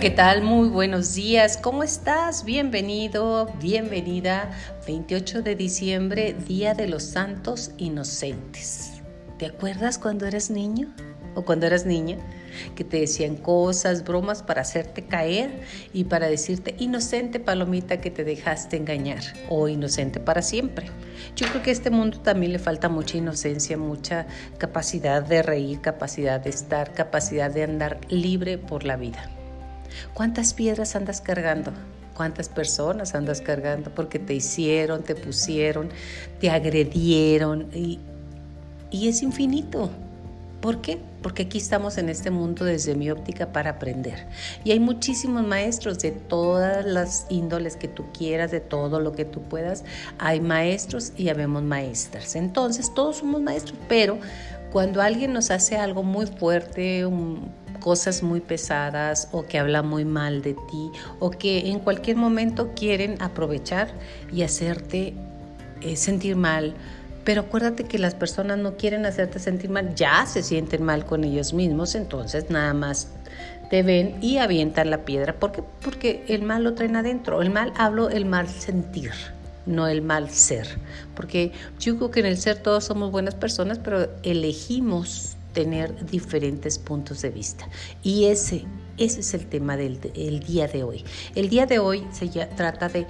¿Qué tal? Muy buenos días. ¿Cómo estás? Bienvenido, bienvenida. 28 de diciembre, Día de los Santos Inocentes. ¿Te acuerdas cuando eras niño o cuando eras niña? Que te decían cosas, bromas para hacerte caer y para decirte inocente palomita que te dejaste engañar o inocente para siempre. Yo creo que a este mundo también le falta mucha inocencia, mucha capacidad de reír, capacidad de estar, capacidad de andar libre por la vida. ¿Cuántas piedras andas cargando? ¿Cuántas personas andas cargando? Porque te hicieron, te pusieron, te agredieron y, y es infinito. ¿Por qué? Porque aquí estamos en este mundo desde mi óptica para aprender. Y hay muchísimos maestros de todas las índoles que tú quieras, de todo lo que tú puedas. Hay maestros y habemos maestras. Entonces, todos somos maestros, pero cuando alguien nos hace algo muy fuerte, cosas muy pesadas o que habla muy mal de ti o que en cualquier momento quieren aprovechar y hacerte eh, sentir mal. Pero acuérdate que las personas no quieren hacerte sentir mal, ya se sienten mal con ellos mismos, entonces nada más te ven y avientan la piedra. ¿Por qué? Porque el mal lo traen adentro. El mal hablo el mal sentir no el mal ser. Porque yo creo que en el ser todos somos buenas personas, pero elegimos tener diferentes puntos de vista. Y ese, ese es el tema del día de hoy. El día de hoy se trata de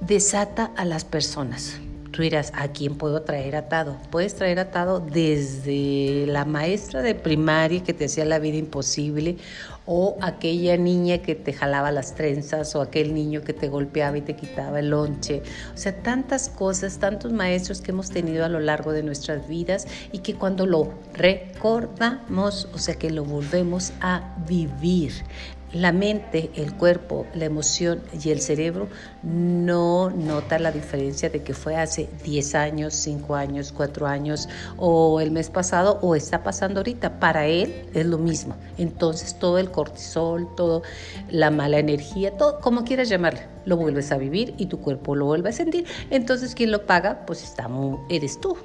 desata a las personas. Tú dirás, ¿a quién puedo traer atado? Puedes traer atado desde la maestra de primaria que te hacía la vida imposible o aquella niña que te jalaba las trenzas o aquel niño que te golpeaba y te quitaba el lonche. O sea, tantas cosas, tantos maestros que hemos tenido a lo largo de nuestras vidas y que cuando lo recordamos, o sea, que lo volvemos a vivir, la mente, el cuerpo, la emoción y el cerebro no nota la diferencia de que fue hace 10 años, 5 años, 4 años o el mes pasado o está pasando ahorita. Para él es lo mismo. Entonces todo el cortisol, todo la mala energía, todo como quieras llamarle, lo vuelves a vivir y tu cuerpo lo vuelve a sentir. Entonces quien lo paga, pues está, eres tú.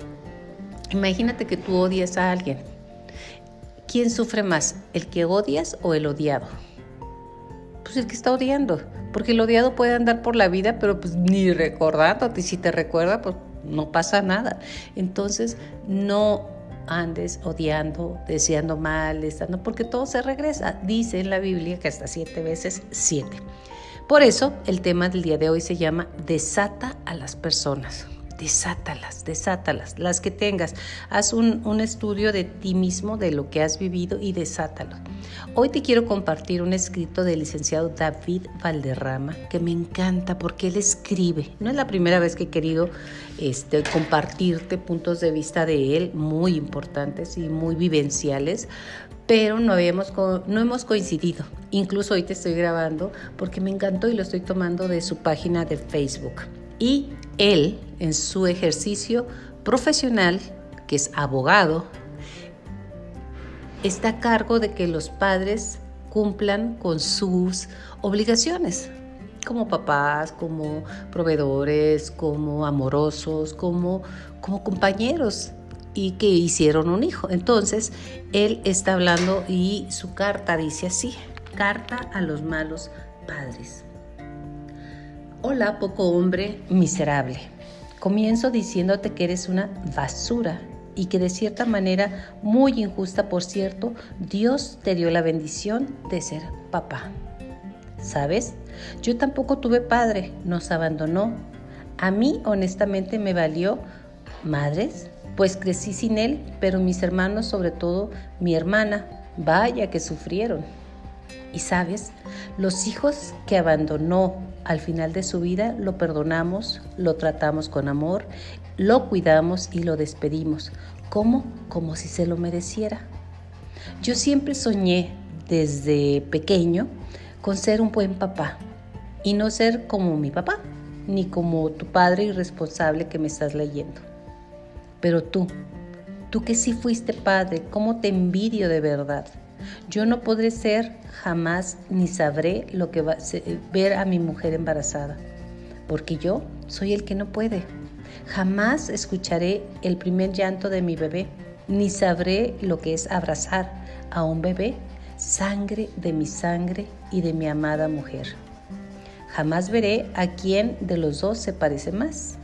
Imagínate que tú odias a alguien. ¿Quién sufre más, el que odias o el odiado? Pues el que está odiando, porque el odiado puede andar por la vida, pero pues ni recordándote, y si te recuerda, pues no pasa nada. Entonces, no andes odiando, deseando mal, estando, porque todo se regresa. Dice en la Biblia que hasta siete veces siete. Por eso el tema del día de hoy se llama Desata a las personas desátalas, desátalas, las que tengas. Haz un, un, estudio de ti mismo, de lo que has vivido y desátalo. Hoy te quiero compartir un escrito del licenciado David Valderrama que me encanta porque él escribe. No es la primera vez que he querido este, compartirte puntos de vista de él muy importantes y muy vivenciales, pero no, habíamos, no hemos coincidido. Incluso hoy te estoy grabando porque me encantó y lo estoy tomando de su página de Facebook. Y él, en su ejercicio profesional, que es abogado, está a cargo de que los padres cumplan con sus obligaciones como papás, como proveedores, como amorosos, como, como compañeros y que hicieron un hijo. Entonces, él está hablando y su carta dice así, carta a los malos padres. Hola, poco hombre miserable. Comienzo diciéndote que eres una basura y que de cierta manera, muy injusta por cierto, Dios te dio la bendición de ser papá. ¿Sabes? Yo tampoco tuve padre, nos abandonó. A mí honestamente me valió madres, pues crecí sin él, pero mis hermanos, sobre todo mi hermana, vaya que sufrieron. Y sabes, los hijos que abandonó al final de su vida lo perdonamos, lo tratamos con amor, lo cuidamos y lo despedimos. ¿Cómo? Como si se lo mereciera. Yo siempre soñé desde pequeño con ser un buen papá y no ser como mi papá, ni como tu padre irresponsable que me estás leyendo. Pero tú, tú que sí fuiste padre, ¿cómo te envidio de verdad? Yo no podré ser jamás ni sabré lo que va a ver a mi mujer embarazada, porque yo soy el que no puede. Jamás escucharé el primer llanto de mi bebé, ni sabré lo que es abrazar a un bebé sangre de mi sangre y de mi amada mujer. Jamás veré a quién de los dos se parece más.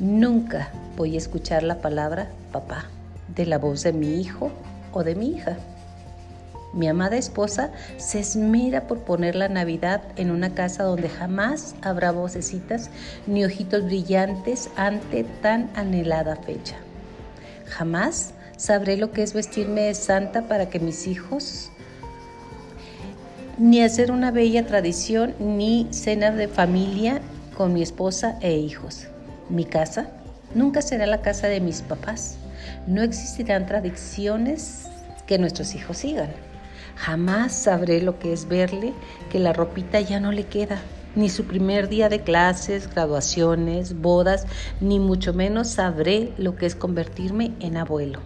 Nunca voy a escuchar la palabra papá de la voz de mi hijo o de mi hija. Mi amada esposa se esmera por poner la Navidad en una casa donde jamás habrá vocecitas ni ojitos brillantes ante tan anhelada fecha. Jamás sabré lo que es vestirme de santa para que mis hijos, ni hacer una bella tradición, ni cena de familia con mi esposa e hijos. Mi casa nunca será la casa de mis papás. No existirán tradiciones que nuestros hijos sigan. Jamás sabré lo que es verle que la ropita ya no le queda, ni su primer día de clases, graduaciones, bodas, ni mucho menos sabré lo que es convertirme en abuelo.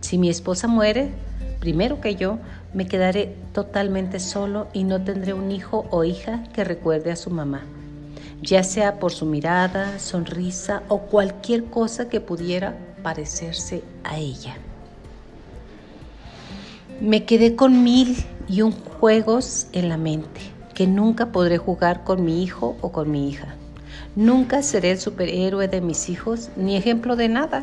Si mi esposa muere, primero que yo, me quedaré totalmente solo y no tendré un hijo o hija que recuerde a su mamá, ya sea por su mirada, sonrisa o cualquier cosa que pudiera parecerse a ella. Me quedé con mil y un juegos en la mente que nunca podré jugar con mi hijo o con mi hija. Nunca seré el superhéroe de mis hijos ni ejemplo de nada.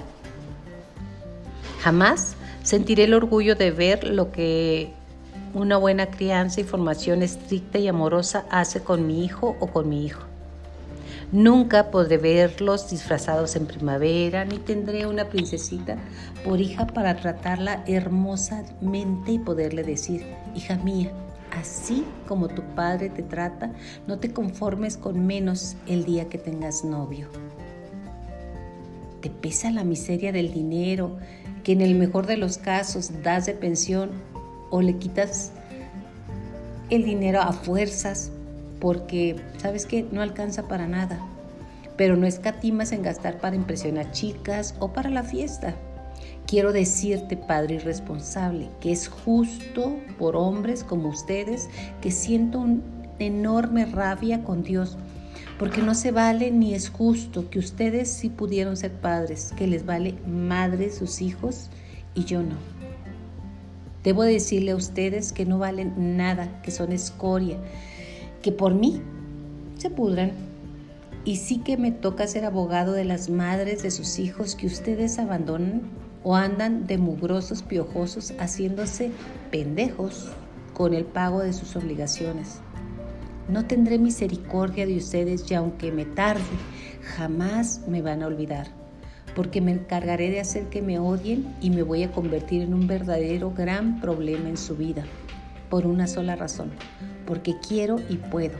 Jamás sentiré el orgullo de ver lo que una buena crianza y formación estricta y amorosa hace con mi hijo o con mi hijo. Nunca podré verlos disfrazados en primavera, ni tendré una princesita por hija para tratarla hermosamente y poderle decir, hija mía, así como tu padre te trata, no te conformes con menos el día que tengas novio. Te pesa la miseria del dinero que en el mejor de los casos das de pensión o le quitas el dinero a fuerzas porque, ¿sabes qué? No alcanza para nada. Pero no escatimas en gastar para impresionar chicas o para la fiesta. Quiero decirte, Padre irresponsable, que es justo por hombres como ustedes que siento una enorme rabia con Dios, porque no se vale ni es justo que ustedes sí pudieron ser padres, que les vale madre sus hijos y yo no. Debo decirle a ustedes que no valen nada, que son escoria, que por mí se pudran. Y sí que me toca ser abogado de las madres de sus hijos que ustedes abandonan o andan de mugrosos piojosos haciéndose pendejos con el pago de sus obligaciones. No tendré misericordia de ustedes y aunque me tarde, jamás me van a olvidar, porque me encargaré de hacer que me odien y me voy a convertir en un verdadero gran problema en su vida, por una sola razón, porque quiero y puedo.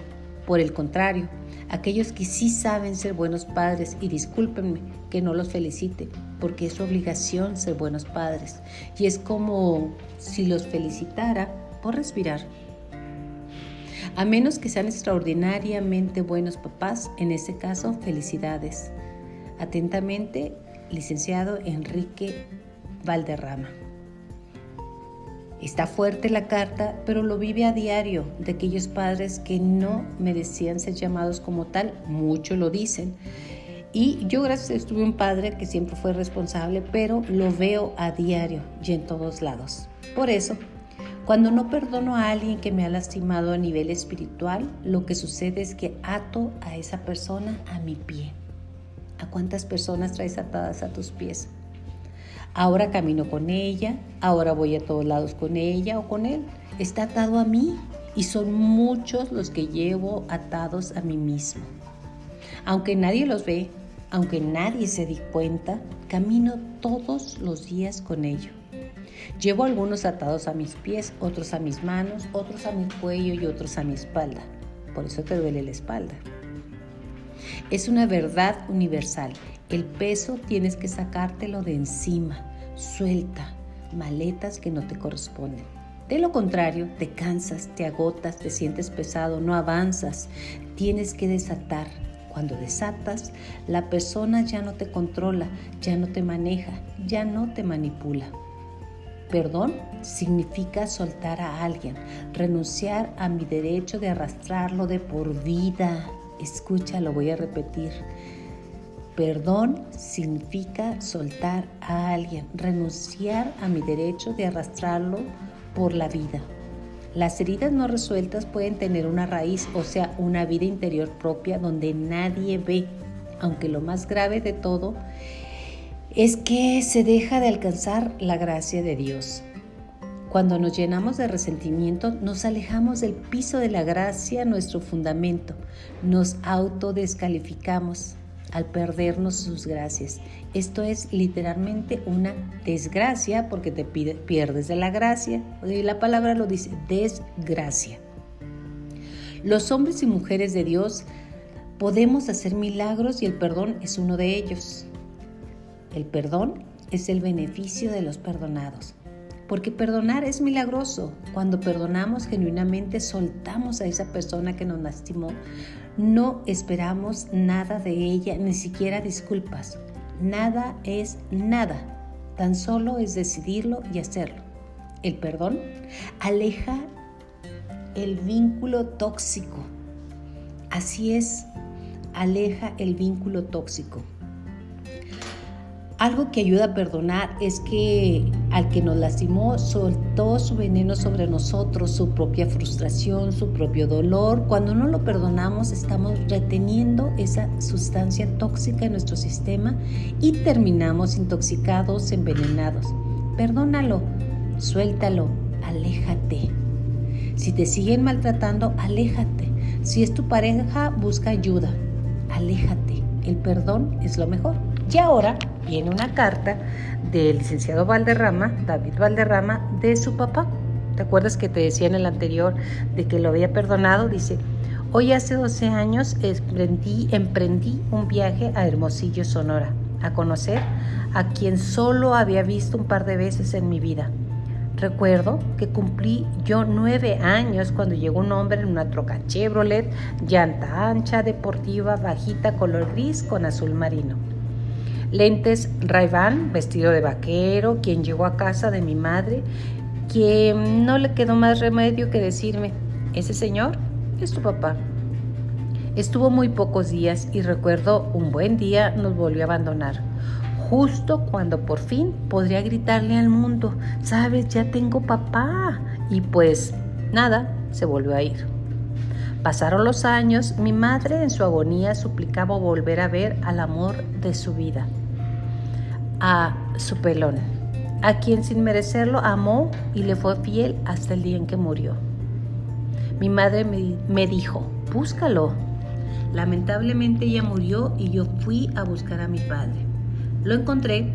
Por el contrario, aquellos que sí saben ser buenos padres, y discúlpenme que no los felicite, porque es su obligación ser buenos padres, y es como si los felicitara por respirar. A menos que sean extraordinariamente buenos papás, en ese caso, felicidades. Atentamente, licenciado Enrique Valderrama. Está fuerte la carta, pero lo vive a diario de aquellos padres que no merecían ser llamados como tal, muchos lo dicen. Y yo gracias a Dios tuve un padre que siempre fue responsable, pero lo veo a diario y en todos lados. Por eso, cuando no perdono a alguien que me ha lastimado a nivel espiritual, lo que sucede es que ato a esa persona a mi pie. ¿A cuántas personas traes atadas a tus pies? Ahora camino con ella, ahora voy a todos lados con ella o con él. Está atado a mí y son muchos los que llevo atados a mí mismo. Aunque nadie los ve, aunque nadie se di cuenta, camino todos los días con ello. Llevo algunos atados a mis pies, otros a mis manos, otros a mi cuello y otros a mi espalda. Por eso te duele la espalda. Es una verdad universal el peso tienes que sacártelo de encima. Suelta maletas que no te corresponden. De lo contrario, te cansas, te agotas, te sientes pesado, no avanzas. Tienes que desatar. Cuando desatas, la persona ya no te controla, ya no te maneja, ya no te manipula. Perdón significa soltar a alguien, renunciar a mi derecho de arrastrarlo de por vida. Escucha, lo voy a repetir. Perdón significa soltar a alguien, renunciar a mi derecho de arrastrarlo por la vida. Las heridas no resueltas pueden tener una raíz, o sea, una vida interior propia donde nadie ve, aunque lo más grave de todo es que se deja de alcanzar la gracia de Dios. Cuando nos llenamos de resentimiento, nos alejamos del piso de la gracia, nuestro fundamento. Nos autodescalificamos al perdernos sus gracias. Esto es literalmente una desgracia porque te pierdes de la gracia. La palabra lo dice, desgracia. Los hombres y mujeres de Dios podemos hacer milagros y el perdón es uno de ellos. El perdón es el beneficio de los perdonados. Porque perdonar es milagroso. Cuando perdonamos genuinamente, soltamos a esa persona que nos lastimó. No esperamos nada de ella, ni siquiera disculpas. Nada es nada. Tan solo es decidirlo y hacerlo. El perdón aleja el vínculo tóxico. Así es, aleja el vínculo tóxico. Algo que ayuda a perdonar es que al que nos lastimó soltó su veneno sobre nosotros, su propia frustración, su propio dolor. Cuando no lo perdonamos estamos reteniendo esa sustancia tóxica en nuestro sistema y terminamos intoxicados, envenenados. Perdónalo, suéltalo, aléjate. Si te siguen maltratando, aléjate. Si es tu pareja, busca ayuda, aléjate. El perdón es lo mejor. Y ahora viene una carta del licenciado Valderrama, David Valderrama, de su papá. ¿Te acuerdas que te decía en el anterior de que lo había perdonado? Dice, hoy hace 12 años emprendí, emprendí un viaje a Hermosillo, Sonora, a conocer a quien solo había visto un par de veces en mi vida. Recuerdo que cumplí yo nueve años cuando llegó un hombre en una troca Chevrolet, llanta ancha, deportiva, bajita, color gris con azul marino lentes ray vestido de vaquero, quien llegó a casa de mi madre, quien no le quedó más remedio que decirme, ese señor es tu papá. Estuvo muy pocos días y recuerdo un buen día nos volvió a abandonar. Justo cuando por fin podría gritarle al mundo, sabes, ya tengo papá. Y pues nada, se volvió a ir. Pasaron los años, mi madre en su agonía suplicaba volver a ver al amor de su vida a su pelón, a quien sin merecerlo amó y le fue fiel hasta el día en que murió. Mi madre me, dijo, búscalo. Lamentablemente ella murió y yo fui a buscar a mi padre. Lo encontré.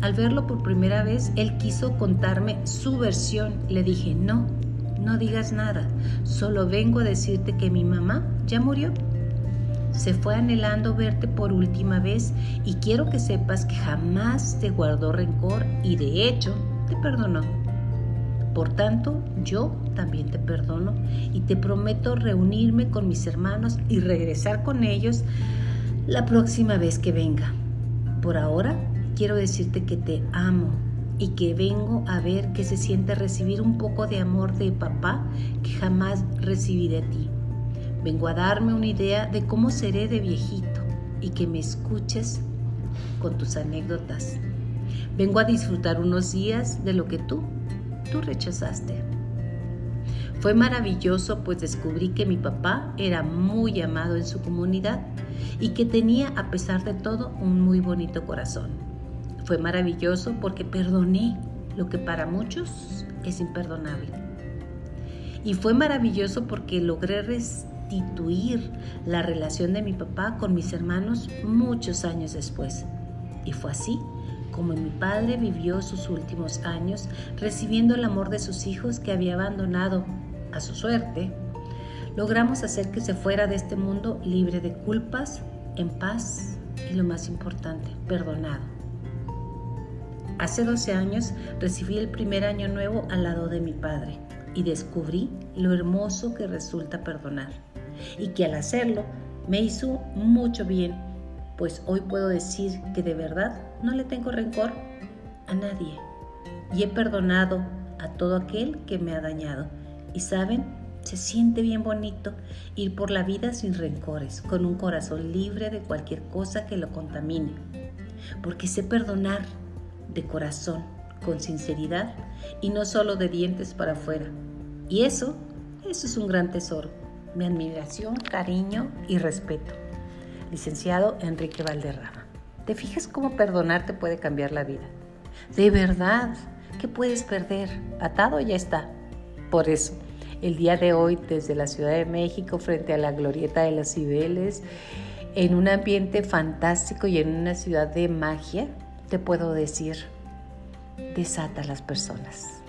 Al verlo por primera vez, él quiso contarme su versión. Le dije, no, no digas nada. Solo vengo a decirte que mi mamá ya murió se fue anhelando verte por última vez y quiero que sepas que jamás te guardó rencor y de hecho te perdonó. Por tanto, yo también te perdono y te prometo reunirme con mis hermanos y regresar con ellos la próxima vez que venga. Por ahora, quiero decirte que te amo y que vengo a ver qué se siente recibir un poco de amor de papá que jamás recibí de ti. Vengo a darme una idea de cómo seré de viejito y que me escuches con tus anécdotas. Vengo a disfrutar unos días de lo que tú, tú rechazaste. Fue maravilloso pues descubrí que mi papá era muy amado en su comunidad y que tenía a pesar de todo un muy bonito corazón. Fue maravilloso porque perdoné lo que para muchos es imperdonable. Y fue maravilloso porque logré la relación de mi papá con mis hermanos muchos años después. Y fue así como mi padre vivió sus últimos años recibiendo el amor de sus hijos que había abandonado a su suerte. Logramos hacer que se fuera de este mundo libre de culpas, en paz y lo más importante, perdonado. Hace 12 años recibí el primer año nuevo al lado de mi padre y descubrí lo hermoso que resulta perdonar y que al hacerlo me hizo mucho bien, pues hoy puedo decir que de verdad no le tengo rencor a nadie y he perdonado a todo aquel que me ha dañado. Y saben, se siente bien bonito ir por la vida sin rencores, con un corazón libre de cualquier cosa que lo contamine, porque sé perdonar de corazón, con sinceridad y no solo de dientes para afuera Y eso, eso es un gran tesoro. Mi admiración, cariño y respeto. Licenciado Enrique Valderrama. ¿Te fijas cómo perdonarte puede cambiar la vida? De verdad, ¿qué puedes perder? Atado ya está. Por eso, el día de hoy desde la Ciudad de México frente a la Glorieta de los Cibeles, en un ambiente fantástico y en una ciudad de magia, te puedo decir, desata a las personas.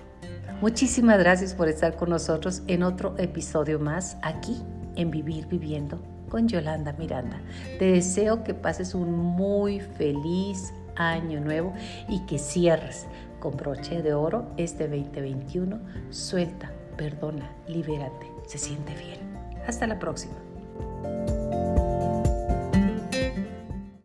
Muchísimas gracias por estar con nosotros en otro episodio más aquí en Vivir Viviendo con Yolanda Miranda. Te deseo que pases un muy feliz año nuevo y que cierres con broche de oro este 2021. Suelta, perdona, libérate. Se siente bien. Hasta la próxima.